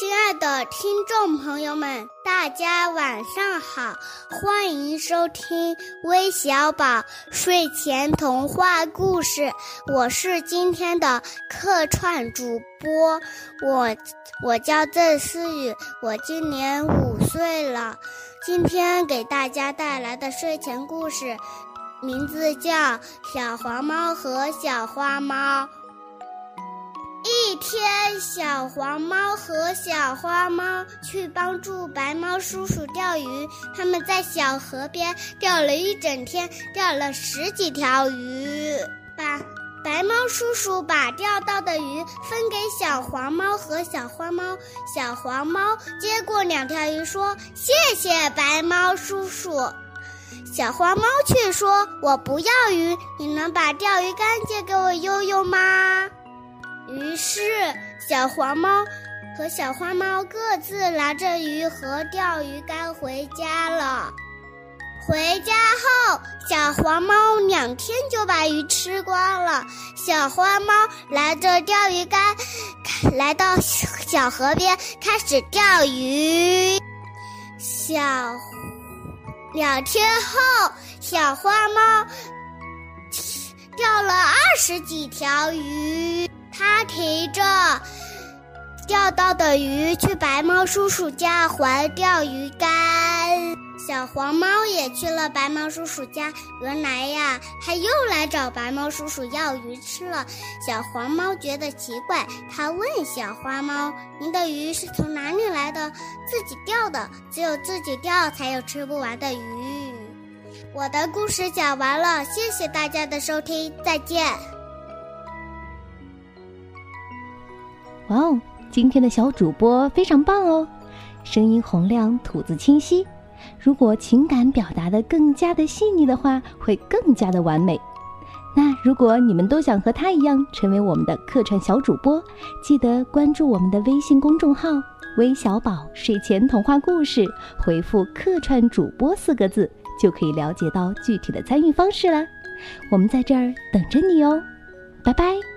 亲爱的听众朋友们，大家晚上好，欢迎收听微小宝睡前童话故事。我是今天的客串主播，我我叫郑思雨，我今年五岁了。今天给大家带来的睡前故事，名字叫《小黄猫和小花猫》。一天，小黄猫和小花猫去帮助白猫叔叔钓鱼。他们在小河边钓了一整天，钓了十几条鱼。把白猫叔叔把钓到的鱼分给小黄猫和小花猫。小黄猫接过两条鱼，说：“谢谢白猫叔叔。”小花猫却说：“我不要鱼，你能把钓鱼竿借给我用？”于是，小黄猫和小花猫各自拿着鱼和钓鱼竿回家了。回家后，小黄猫两天就把鱼吃光了。小花猫拿着钓鱼竿，来到小河边开始钓鱼。小两天后，小花猫钓了二十几条鱼。他提着钓到的鱼去白猫叔叔家还钓鱼竿，小黄猫也去了白猫叔叔家。原来呀，他又来找白猫叔叔要鱼吃了。小黄猫觉得奇怪，他问小花猫：“您的鱼是从哪里来的？自己钓的？只有自己钓才有吃不完的鱼。”我的故事讲完了，谢谢大家的收听，再见。哇哦，今天的小主播非常棒哦，声音洪亮，吐字清晰。如果情感表达的更加的细腻的话，会更加的完美。那如果你们都想和他一样成为我们的客串小主播，记得关注我们的微信公众号“微小宝睡前童话故事”，回复“客串主播”四个字，就可以了解到具体的参与方式了。我们在这儿等着你哦，拜拜。